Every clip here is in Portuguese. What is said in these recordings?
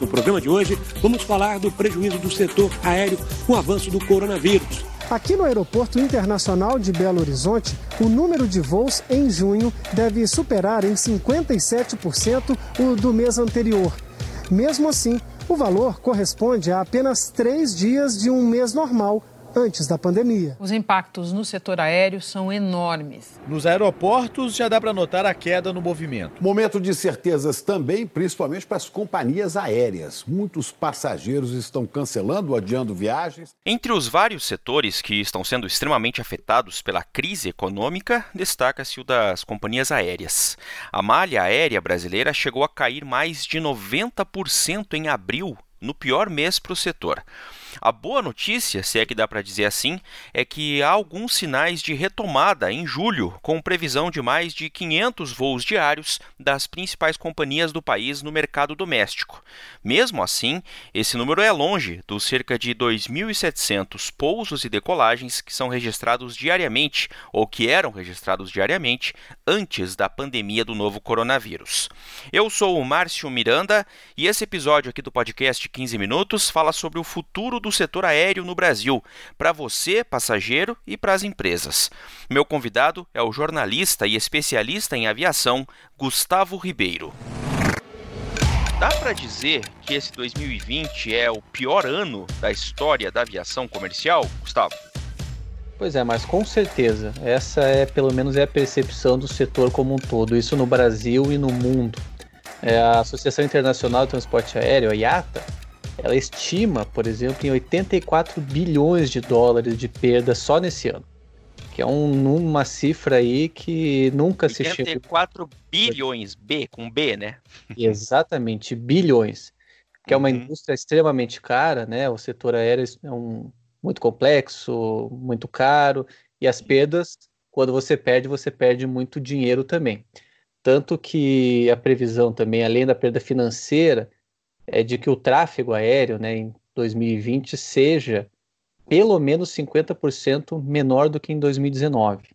No programa de hoje, vamos falar do prejuízo do setor aéreo com o avanço do coronavírus. Aqui no Aeroporto Internacional de Belo Horizonte, o número de voos em junho deve superar em 57% o do mês anterior. Mesmo assim, o valor corresponde a apenas três dias de um mês normal antes da pandemia. Os impactos no setor aéreo são enormes. Nos aeroportos já dá para notar a queda no movimento. Momento de certezas também, principalmente para as companhias aéreas. Muitos passageiros estão cancelando ou adiando viagens. Entre os vários setores que estão sendo extremamente afetados pela crise econômica, destaca-se o das companhias aéreas. A malha aérea brasileira chegou a cair mais de 90% em abril, no pior mês para o setor. A boa notícia, se é que dá para dizer assim, é que há alguns sinais de retomada em julho, com previsão de mais de 500 voos diários das principais companhias do país no mercado doméstico. Mesmo assim, esse número é longe dos cerca de 2.700 pousos e decolagens que são registrados diariamente ou que eram registrados diariamente antes da pandemia do novo coronavírus. Eu sou o Márcio Miranda e esse episódio aqui do podcast 15 minutos fala sobre o futuro do setor aéreo no Brasil, para você, passageiro, e para as empresas. Meu convidado é o jornalista e especialista em aviação, Gustavo Ribeiro. Dá para dizer que esse 2020 é o pior ano da história da aviação comercial, Gustavo? Pois é, mas com certeza. Essa é, pelo menos, é a percepção do setor como um todo, isso no Brasil e no mundo. É, a Associação Internacional de Transporte Aéreo, a IATA, ela estima, por exemplo, em 84 bilhões de dólares de perda só nesse ano. Que é um, uma cifra aí que nunca se chegou. 84 bilhões, B, com B, né? Exatamente, bilhões. Que é uma uhum. indústria extremamente cara, né? O setor aéreo é um, muito complexo, muito caro, e as perdas, quando você perde, você perde muito dinheiro também. Tanto que a previsão também, além da perda financeira, é de que o tráfego aéreo né, em 2020 seja pelo menos 50% menor do que em 2019.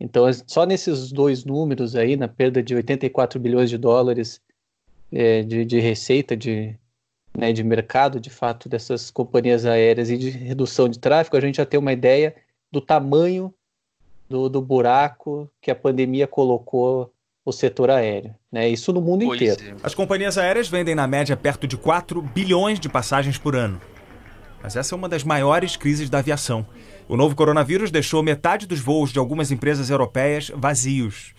Então, só nesses dois números aí, na perda de 84 bilhões de dólares é, de, de, receita de, né, de mercado, de fato, dessas companhias aéreas e de redução de tráfego, a gente já tem uma ideia do tamanho do, do buraco que a pandemia colocou o setor aéreo. Né? Isso no mundo pois inteiro. É. As companhias aéreas vendem na média perto de 4 bilhões de passagens por ano. Mas essa é uma das maiores crises da aviação. O novo coronavírus deixou metade dos voos de algumas empresas europeias vazios.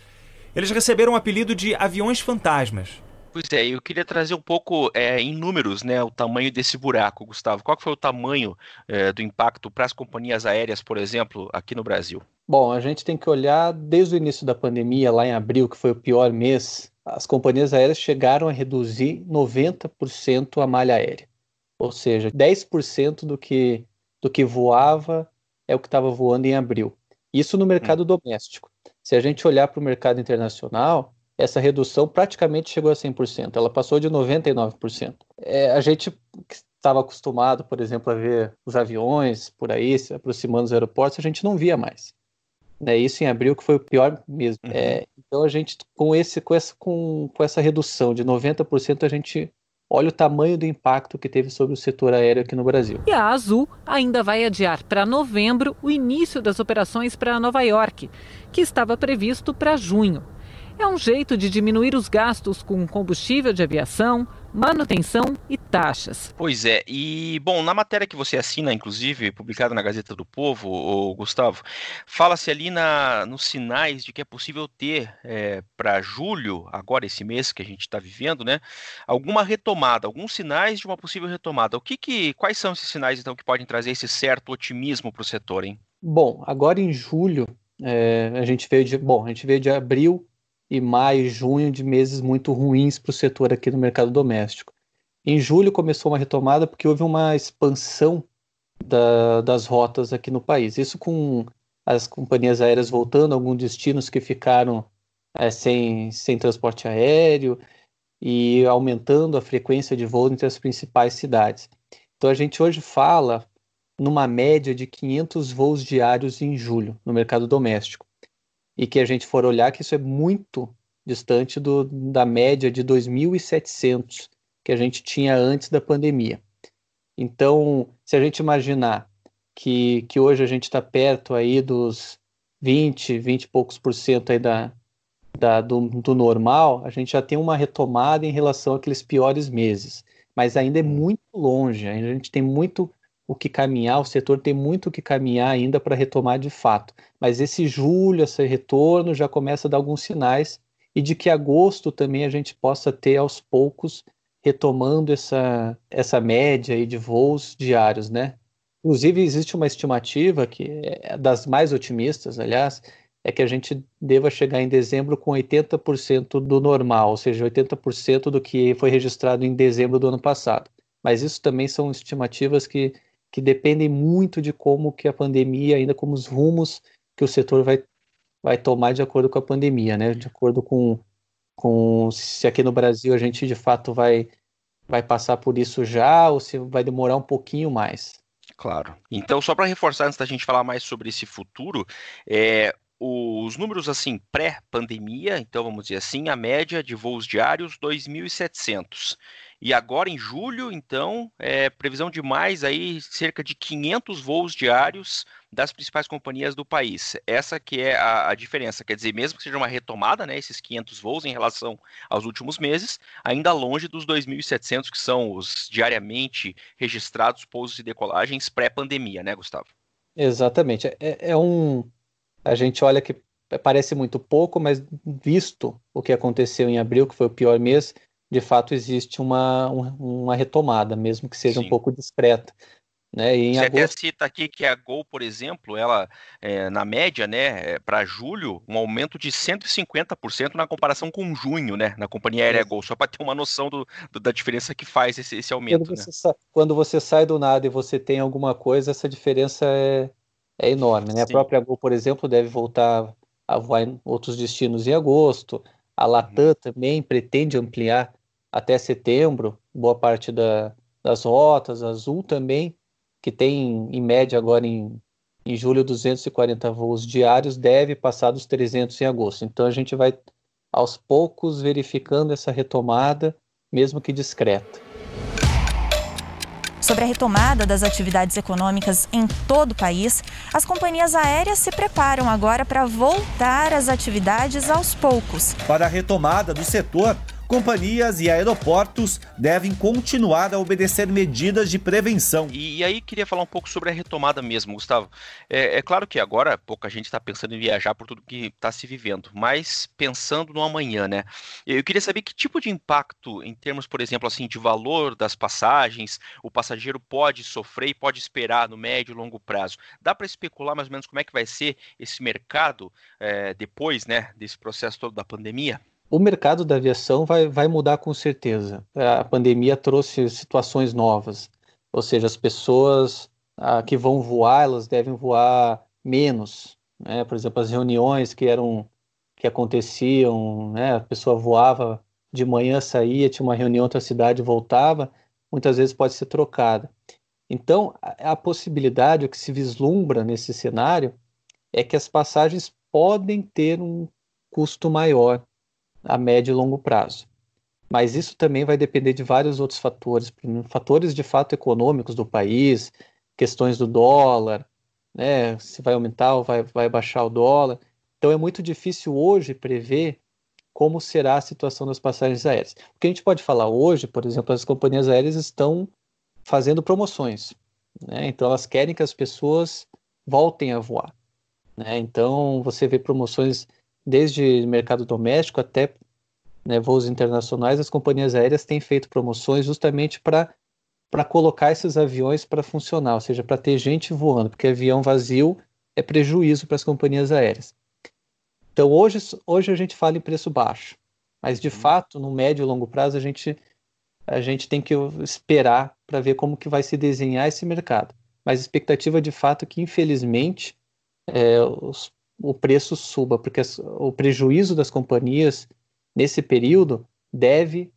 Eles receberam o apelido de aviões fantasmas. Pois é, eu queria trazer um pouco é, em números né, o tamanho desse buraco, Gustavo. Qual foi o tamanho é, do impacto para as companhias aéreas, por exemplo, aqui no Brasil? Bom, a gente tem que olhar desde o início da pandemia, lá em abril, que foi o pior mês, as companhias aéreas chegaram a reduzir 90% a malha aérea. Ou seja, 10% do que, do que voava é o que estava voando em abril. Isso no mercado hum. doméstico. Se a gente olhar para o mercado internacional, essa redução praticamente chegou a 100%, ela passou de 99%. É, a gente estava acostumado, por exemplo, a ver os aviões por aí se aproximando dos aeroportos, a gente não via mais. Né? Isso em abril que foi o pior mesmo. Uhum. É, então a gente, com, esse, com, essa, com, com essa redução de 90%, a gente olha o tamanho do impacto que teve sobre o setor aéreo aqui no Brasil. E a Azul ainda vai adiar para novembro o início das operações para Nova York, que estava previsto para junho. É um jeito de diminuir os gastos com combustível de aviação, manutenção e taxas. Pois é, e bom, na matéria que você assina, inclusive, publicada na Gazeta do Povo, o Gustavo, fala-se ali na, nos sinais de que é possível ter é, para julho, agora esse mês que a gente está vivendo, né, alguma retomada, alguns sinais de uma possível retomada. O que, que quais são esses sinais então que podem trazer esse certo otimismo para o setor, hein? Bom, agora em julho é, a gente veio de bom, a gente veio de abril e maio e junho de meses muito ruins para o setor aqui no mercado doméstico. Em julho começou uma retomada porque houve uma expansão da, das rotas aqui no país. Isso com as companhias aéreas voltando alguns destinos que ficaram é, sem, sem transporte aéreo e aumentando a frequência de voo entre as principais cidades. Então a gente hoje fala numa média de 500 voos diários em julho no mercado doméstico. E que a gente for olhar que isso é muito distante do, da média de 2.700 que a gente tinha antes da pandemia. Então, se a gente imaginar que, que hoje a gente está perto aí dos 20, 20 e poucos por cento aí da, da, do, do normal, a gente já tem uma retomada em relação àqueles piores meses. Mas ainda é muito longe, a gente tem muito o que caminhar, o setor tem muito o que caminhar ainda para retomar de fato. Mas esse julho, esse retorno já começa a dar alguns sinais e de que agosto também a gente possa ter aos poucos retomando essa, essa média aí de voos diários, né? Inclusive, existe uma estimativa que é das mais otimistas, aliás, é que a gente deva chegar em dezembro com 80% do normal, ou seja, 80% do que foi registrado em dezembro do ano passado. Mas isso também são estimativas que, que dependem muito de como que a pandemia, ainda como os rumos que o setor vai, vai tomar de acordo com a pandemia, né? De acordo com, com se aqui no Brasil a gente de fato vai, vai passar por isso já ou se vai demorar um pouquinho mais. Claro. Então, só para reforçar, antes da gente falar mais sobre esse futuro, é, os números assim pré-pandemia, então vamos dizer assim, a média de voos diários 2.700. E agora em julho, então, é, previsão de mais aí cerca de 500 voos diários das principais companhias do país. Essa que é a, a, diferença, quer dizer, mesmo que seja uma retomada, né, esses 500 voos em relação aos últimos meses, ainda longe dos 2.700 que são os diariamente registrados pousos e decolagens pré-pandemia, né, Gustavo? Exatamente. É, é um, a gente olha que parece muito pouco, mas visto o que aconteceu em abril, que foi o pior mês, de fato existe uma, uma retomada, mesmo que seja Sim. um pouco discreta. Né? E Você agosto... até cita aqui que a Gol, por exemplo, ela, é, na média, né, é, para julho, um aumento de 150% na comparação com junho, né, na companhia aérea. Gol, só para ter uma noção do, do, da diferença que faz esse, esse aumento. Quando você, né? sa... quando você sai do nada e você tem alguma coisa, essa diferença é, é enorme. Né? A própria Gol, por exemplo, deve voltar a voar em outros destinos em agosto. A Latam uhum. também pretende ampliar até setembro boa parte da, das rotas. Azul também, que tem em média agora em, em julho 240 voos diários, deve passar dos 300 em agosto. Então a gente vai aos poucos verificando essa retomada, mesmo que discreta. Sobre a retomada das atividades econômicas em todo o país, as companhias aéreas se preparam agora para voltar às atividades aos poucos. Para a retomada do setor, companhias e aeroportos devem continuar a obedecer medidas de prevenção. E, e aí queria falar um pouco sobre a retomada mesmo, Gustavo. É, é claro que agora pouca gente está pensando em viajar por tudo que está se vivendo, mas pensando no amanhã, né? Eu queria saber que tipo de impacto, em termos, por exemplo, assim, de valor das passagens, o passageiro pode sofrer e pode esperar no médio e longo prazo. Dá para especular mais ou menos como é que vai ser esse mercado é, depois, né, desse processo todo da pandemia? O mercado da aviação vai, vai mudar com certeza. A pandemia trouxe situações novas, ou seja, as pessoas ah, que vão voar, elas devem voar menos. Né? Por exemplo, as reuniões que eram que aconteciam, né? a pessoa voava de manhã, saía, tinha uma reunião em outra cidade, voltava, muitas vezes pode ser trocada. Então, a, a possibilidade, o que se vislumbra nesse cenário, é que as passagens podem ter um custo maior a médio e longo prazo. Mas isso também vai depender de vários outros fatores, fatores de fato econômicos do país, questões do dólar, né, se vai aumentar ou vai, vai baixar o dólar. Então é muito difícil hoje prever como será a situação das passagens aéreas. O que a gente pode falar hoje, por exemplo, as companhias aéreas estão fazendo promoções. Né? Então elas querem que as pessoas voltem a voar. Né? Então você vê promoções desde mercado doméstico até né, voos internacionais, as companhias aéreas têm feito promoções justamente para para colocar esses aviões para funcionar, ou seja, para ter gente voando, porque avião vazio é prejuízo para as companhias aéreas. Então hoje, hoje a gente fala em preço baixo, mas de fato no médio e longo prazo a gente a gente tem que esperar para ver como que vai se desenhar esse mercado. Mas expectativa de fato é que infelizmente é, os, o preço suba, porque o prejuízo das companhias nesse período deve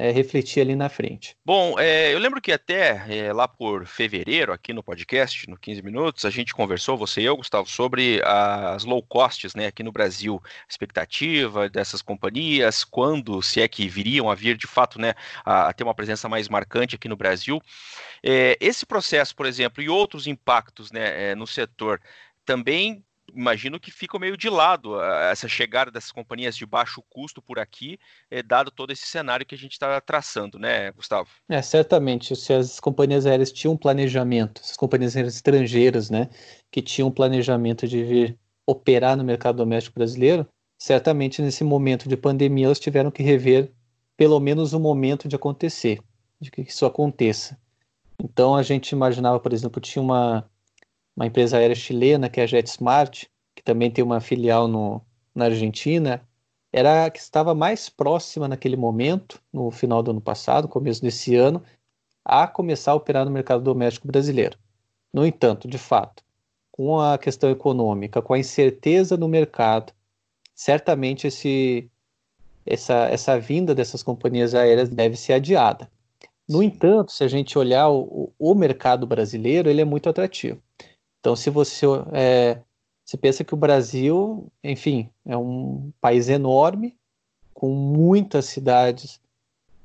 é, refletir ali na frente. Bom, é, eu lembro que até é, lá por fevereiro, aqui no podcast, no 15 Minutos, a gente conversou, você e eu, Gustavo, sobre as low costs né, aqui no Brasil, a expectativa dessas companhias, quando, se é que viriam a vir de fato né, a, a ter uma presença mais marcante aqui no Brasil. É, esse processo, por exemplo, e outros impactos né, é, no setor também imagino que fica meio de lado essa chegada dessas companhias de baixo custo por aqui, é, dado todo esse cenário que a gente está traçando, né, Gustavo? É, certamente, se as companhias aéreas tinham um planejamento, essas companhias aéreas estrangeiras, né, que tinham um planejamento de vir operar no mercado doméstico brasileiro, certamente nesse momento de pandemia elas tiveram que rever pelo menos o momento de acontecer, de que isso aconteça. Então a gente imaginava, por exemplo, tinha uma uma empresa aérea chilena, que é a JetSmart, que também tem uma filial no, na Argentina, era a que estava mais próxima naquele momento, no final do ano passado, começo desse ano, a começar a operar no mercado doméstico brasileiro. No entanto, de fato, com a questão econômica, com a incerteza no mercado, certamente esse, essa, essa vinda dessas companhias aéreas deve ser adiada. No entanto, se a gente olhar o, o mercado brasileiro, ele é muito atrativo. Então, se você é, pensa que o Brasil, enfim, é um país enorme, com muitas cidades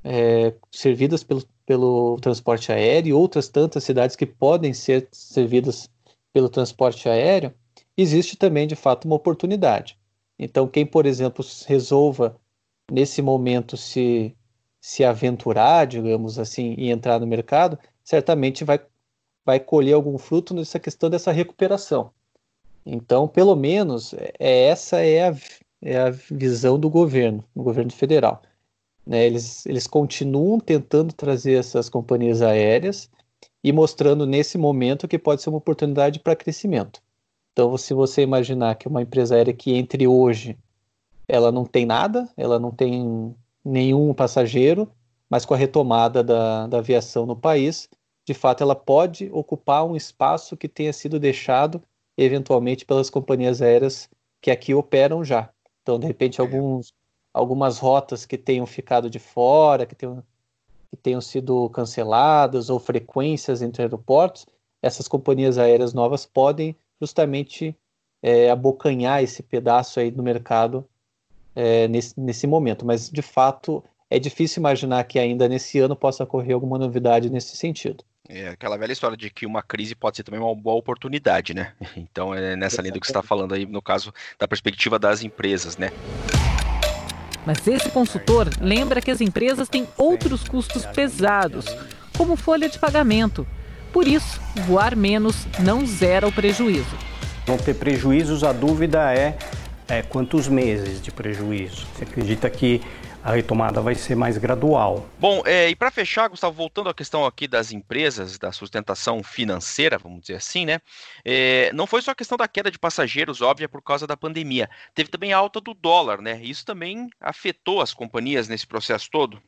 é, servidas pelo, pelo transporte aéreo e outras tantas cidades que podem ser servidas pelo transporte aéreo, existe também, de fato, uma oportunidade. Então, quem, por exemplo, resolva nesse momento se, se aventurar, digamos assim, e entrar no mercado, certamente vai vai colher algum fruto nessa questão dessa recuperação. Então, pelo menos, é, essa é a, é a visão do governo, do governo federal. Né? Eles, eles continuam tentando trazer essas companhias aéreas e mostrando nesse momento que pode ser uma oportunidade para crescimento. Então, se você imaginar que uma empresa aérea que entre hoje, ela não tem nada, ela não tem nenhum passageiro, mas com a retomada da, da aviação no país, de fato, ela pode ocupar um espaço que tenha sido deixado eventualmente pelas companhias aéreas que aqui operam já. Então, de repente, alguns, algumas rotas que tenham ficado de fora, que tenham, que tenham sido canceladas, ou frequências entre aeroportos, essas companhias aéreas novas podem justamente é, abocanhar esse pedaço aí do mercado é, nesse, nesse momento. Mas, de fato, é difícil imaginar que ainda nesse ano possa ocorrer alguma novidade nesse sentido. É aquela velha história de que uma crise pode ser também uma boa oportunidade, né? Então é nessa linha do que você está falando aí, no caso da perspectiva das empresas, né? Mas esse consultor lembra que as empresas têm outros custos pesados, como folha de pagamento. Por isso, voar menos não zera o prejuízo. Vão ter prejuízos, a dúvida é, é quantos meses de prejuízo. Você acredita que a retomada vai ser mais gradual. Bom, é, e para fechar, Gustavo, voltando à questão aqui das empresas, da sustentação financeira, vamos dizer assim, né? É, não foi só a questão da queda de passageiros, óbvia, por causa da pandemia. Teve também a alta do dólar, né? Isso também afetou as companhias nesse processo todo?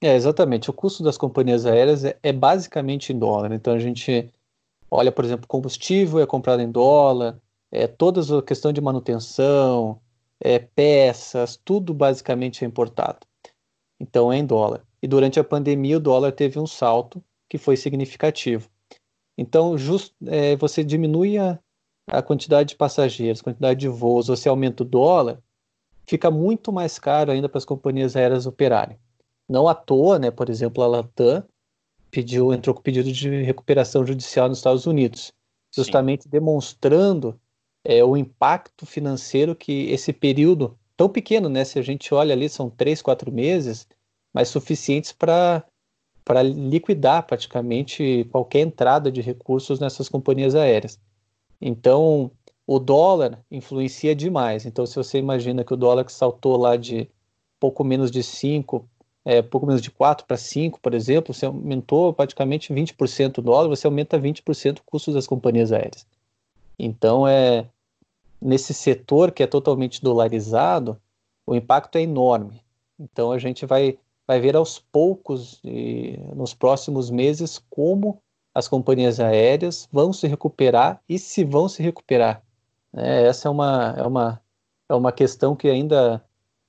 É, exatamente. O custo das companhias aéreas é, é basicamente em dólar. Então a gente olha, por exemplo, combustível é comprado em dólar, é, toda a questão de manutenção, é, peças, tudo basicamente é importado. Então é em dólar. E durante a pandemia o dólar teve um salto que foi significativo. Então just, é, você diminui a, a quantidade de passageiros, quantidade de voos, você aumenta o dólar, fica muito mais caro ainda para as companhias aéreas operarem. Não à toa, né, por exemplo, a Latam pediu, entrou com pedido de recuperação judicial nos Estados Unidos, justamente Sim. demonstrando é, o impacto financeiro que esse período tão pequeno, né? Se a gente olha ali, são três, quatro meses, mas suficientes para para liquidar praticamente qualquer entrada de recursos nessas companhias aéreas. Então, o dólar influencia demais. Então, se você imagina que o dólar que saltou lá de pouco menos de 5, é, pouco menos de 4 para 5, por exemplo, você aumentou praticamente 20% o dólar, você aumenta 20% o custo das companhias aéreas. Então, é, nesse setor que é totalmente dolarizado, o impacto é enorme. Então a gente vai, vai ver aos poucos, e, nos próximos meses, como as companhias aéreas vão se recuperar e se vão se recuperar. É, essa é uma, é, uma, é uma questão que ainda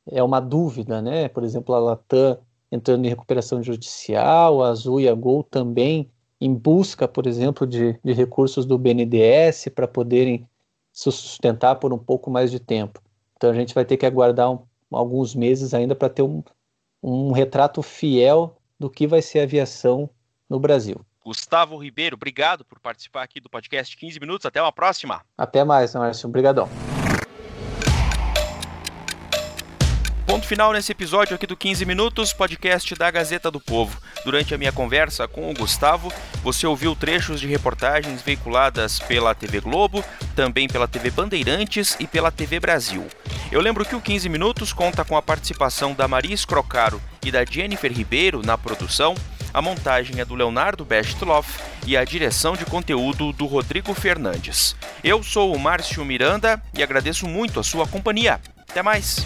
é uma dúvida, né? Por exemplo, a Latam entrando em recuperação judicial, a Azul e a Gol também em busca, por exemplo, de, de recursos do BNDES para poderem se sustentar por um pouco mais de tempo. Então a gente vai ter que aguardar um, alguns meses ainda para ter um, um retrato fiel do que vai ser a aviação no Brasil. Gustavo Ribeiro, obrigado por participar aqui do podcast 15 Minutos. Até uma próxima. Até mais, Márcio. Obrigadão. Ponto final nesse episódio aqui do 15 Minutos, podcast da Gazeta do Povo. Durante a minha conversa com o Gustavo, você ouviu trechos de reportagens veiculadas pela TV Globo, também pela TV Bandeirantes e pela TV Brasil. Eu lembro que o 15 Minutos conta com a participação da Maria Crocaro e da Jennifer Ribeiro na produção, a montagem é do Leonardo Bestloff e a direção de conteúdo do Rodrigo Fernandes. Eu sou o Márcio Miranda e agradeço muito a sua companhia. Até mais!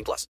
18 plus.